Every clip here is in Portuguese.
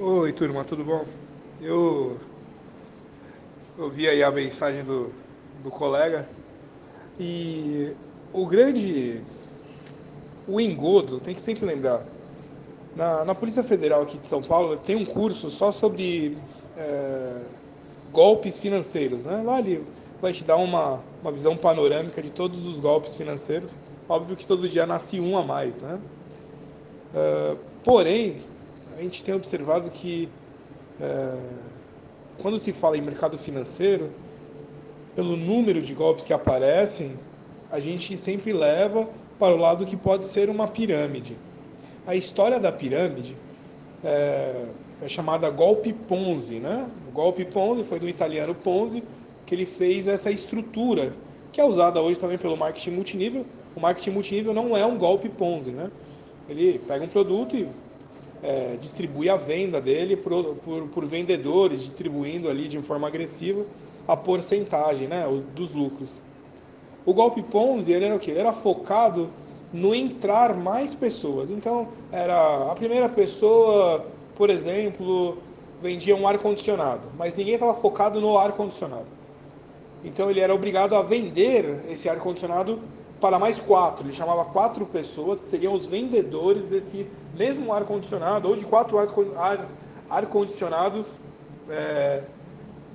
Oi, turma, tudo bom? Eu ouvi aí a mensagem do, do colega e o grande o engodo, tem que sempre lembrar, na, na Polícia Federal aqui de São Paulo tem um curso só sobre é, golpes financeiros, né? Lá ele vai te dar uma, uma visão panorâmica de todos os golpes financeiros. Óbvio que todo dia nasce um a mais, né? Uh, porém, a gente tem observado que é, quando se fala em mercado financeiro, pelo número de golpes que aparecem, a gente sempre leva para o lado que pode ser uma pirâmide. A história da pirâmide é, é chamada golpe Ponzi, né? O golpe Ponzi foi do italiano Ponzi que ele fez essa estrutura que é usada hoje também pelo marketing multinível. O marketing multinível não é um golpe Ponzi, né? Ele pega um produto e é, distribui a venda dele por, por, por, vendedores, distribuindo ali de forma agressiva a porcentagem né, dos lucros. O golpe Ponzi ele era o quê? Ele era focado no entrar mais pessoas. Então, era a primeira pessoa, por exemplo, vendia um ar-condicionado, mas ninguém estava focado no ar-condicionado. Então, ele era obrigado a vender esse ar-condicionado para mais quatro. Ele chamava quatro pessoas que seriam os vendedores desse mesmo ar-condicionado ou de quatro ar-condicionados é,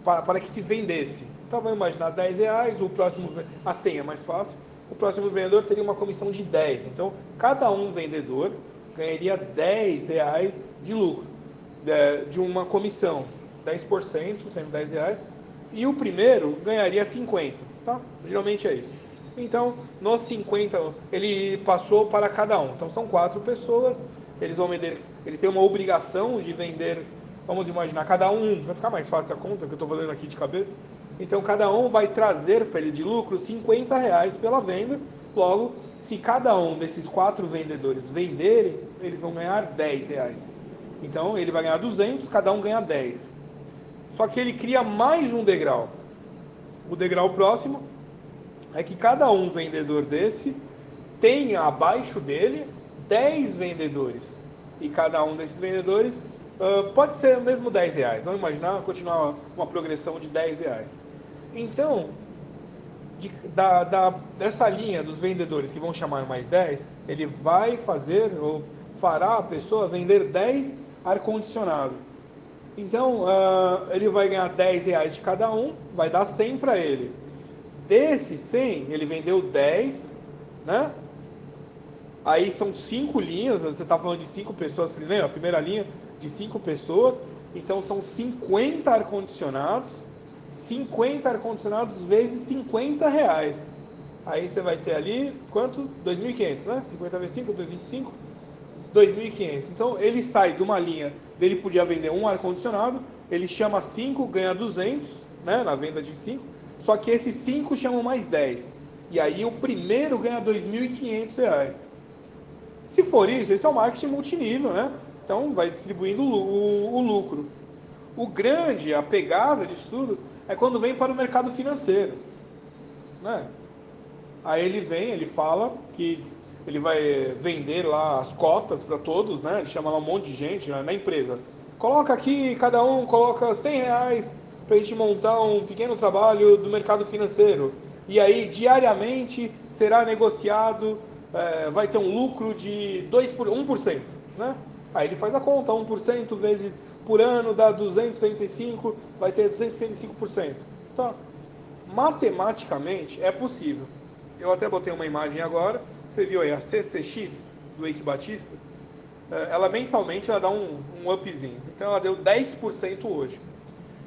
para, para que se vendesse. Então vamos imaginar 10 reais, o próximo, a senha é mais fácil, o próximo vendedor teria uma comissão de 10. Então cada um vendedor ganharia 10 reais de lucro, de, de uma comissão, 10%, sendo 10 reais, e o primeiro ganharia 50. Tá? Geralmente é isso. Então, nos 50, ele passou para cada um. Então, são quatro pessoas, eles vão vender, eles têm uma obrigação de vender, vamos imaginar, cada um, vai ficar mais fácil a conta que eu estou fazendo aqui de cabeça. Então, cada um vai trazer para ele de lucro 50 reais pela venda. Logo, se cada um desses quatro vendedores venderem, eles vão ganhar 10 reais. Então, ele vai ganhar 200, cada um ganha 10. Só que ele cria mais um degrau. O degrau próximo é que cada um vendedor desse tenha abaixo dele 10 vendedores. E cada um desses vendedores uh, pode ser mesmo 10 reais. Vamos imaginar continuar uma progressão de 10 reais. Então, de, da, da, dessa linha dos vendedores que vão chamar mais 10, ele vai fazer ou fará a pessoa vender 10 ar-condicionado. Então, uh, ele vai ganhar 10 reais de cada um, vai dar 100 para ele. Desses 100, ele vendeu 10, né? Aí são cinco linhas, você está falando de cinco pessoas primeiro, a primeira linha de cinco pessoas, então são 50 ar-condicionados, 50 ar-condicionados vezes 50 reais. Aí você vai ter ali, quanto? 2.500, né? 50 vezes 5, 25, 2.500. Então ele sai de uma linha, dele podia vender um ar-condicionado, ele chama 5, ganha 200, né? Na venda de 5, só que esses 5 chamam mais 10. E aí o primeiro ganha R$ 2.500. Se for isso, esse é o marketing multinível, né? Então vai distribuindo o, o, lucro. O grande, a pegada disso tudo, é quando vem para o mercado financeiro. Né? Aí ele vem, ele fala que ele vai vender lá as cotas para todos, né? Ele chama lá um monte de gente né? na empresa. Coloca aqui, cada um coloca 100 reais para a gente montar um pequeno trabalho do mercado financeiro. E aí, diariamente, será negociado, é, vai ter um lucro de 2 por, 1%. Né? Aí ele faz a conta, 1% vezes por ano dá 265, vai ter 265%. Tá. Matematicamente é possível. Eu até botei uma imagem agora, você viu aí a CCX do Eike Batista, é, ela mensalmente ela dá um, um upzinho. Então ela deu 10% hoje.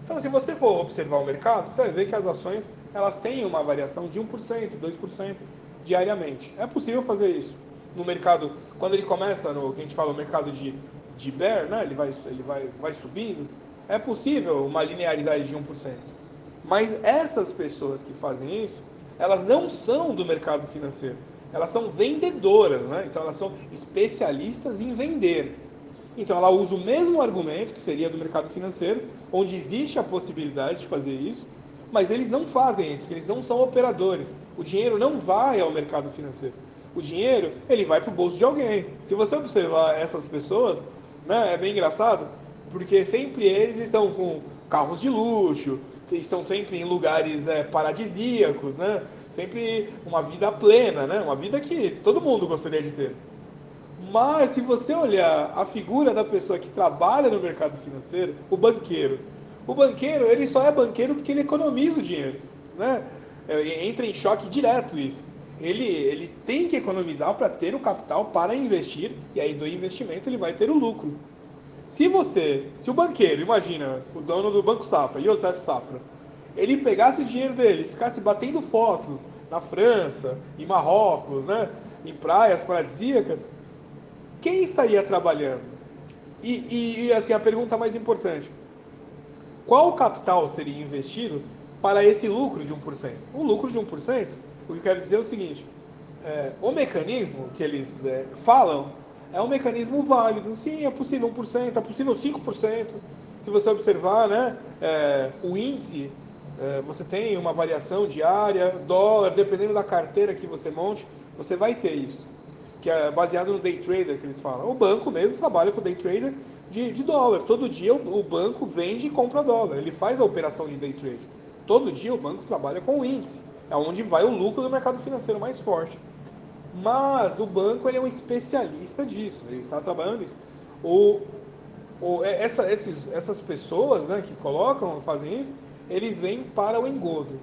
Então, se você for observar o mercado, você vai ver que as ações elas têm uma variação de 1%, 2% diariamente. É possível fazer isso. No mercado, quando ele começa, no que a gente fala, o mercado de, de bear, né? ele, vai, ele vai, vai subindo, é possível uma linearidade de 1%. Mas essas pessoas que fazem isso, elas não são do mercado financeiro. Elas são vendedoras, né? Então elas são especialistas em vender. Então ela usa o mesmo argumento que seria do mercado financeiro, onde existe a possibilidade de fazer isso, mas eles não fazem isso, porque eles não são operadores. O dinheiro não vai ao mercado financeiro. O dinheiro, ele vai para o bolso de alguém. Se você observar essas pessoas, né, é bem engraçado, porque sempre eles estão com carros de luxo, estão sempre em lugares é, paradisíacos, né? Sempre uma vida plena, né? Uma vida que todo mundo gostaria de ter. Mas se você olhar a figura da pessoa que trabalha no mercado financeiro, o banqueiro, o banqueiro ele só é banqueiro porque ele economiza o dinheiro, né? É, entra em choque direto isso. Ele, ele tem que economizar para ter o capital para investir e aí do investimento ele vai ter o lucro. Se você, se o banqueiro, imagina, o dono do Banco Safra, Yosef Safra, ele pegasse o dinheiro dele ficasse batendo fotos na França, em Marrocos, né, em praias paradisíacas, quem estaria trabalhando? E, e, e assim, a pergunta mais importante: qual capital seria investido para esse lucro de 1%? O lucro de 1%, o que eu quero dizer é o seguinte: é, o mecanismo que eles é, falam é um mecanismo válido. Sim, é possível 1%, é possível 5%. Se você observar né, é, o índice, é, você tem uma variação diária, dólar, dependendo da carteira que você monte, você vai ter isso. Que é baseado no day trader que eles falam. O banco mesmo trabalha com day trader de, de dólar. Todo dia o, o, banco vende e compra dólar. Ele faz a operação de day trade. Todo dia o banco trabalha com o índice. É onde vai o lucro do mercado financeiro mais forte. Mas o banco ele é um especialista disso, ele está trabalhando nisso. O, o, é, essa, esses, essas pessoas né, que colocam, fazem isso, eles vêm para o engodo.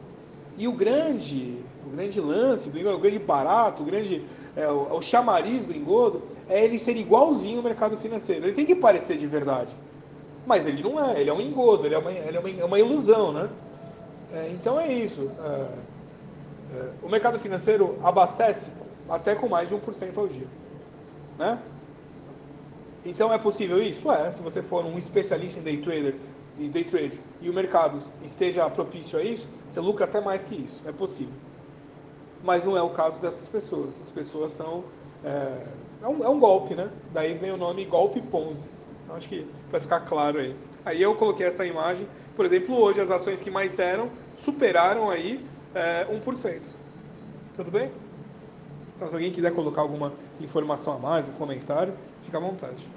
E o grande, o grande lance, do engodo, o grande barato, o grande é, o, o chamariz do engodo é ele ser igualzinho ao mercado financeiro. Ele tem que parecer de verdade, mas ele não é. Ele é um engodo, ele é uma, ele é uma, é uma ilusão, né? É, então é isso. É, é o mercado financeiro abastece até com mais de 1% ao dia. Né? Então é possível isso? É, se você for um especialista em day trader e day trade e o mercado esteja propício a isso, você lucra até mais que isso, é possível. Mas não é o caso dessas pessoas. Essas pessoas são é, é, um, é um golpe, né? Daí vem o nome golpe Ponzi. Então acho que para ficar claro aí. Aí eu coloquei essa imagem, por exemplo, hoje as ações que mais deram superaram aí é, 1%. Tudo bem? Então, se alguém quiser colocar alguma informação a mais, um comentário, fica à vontade.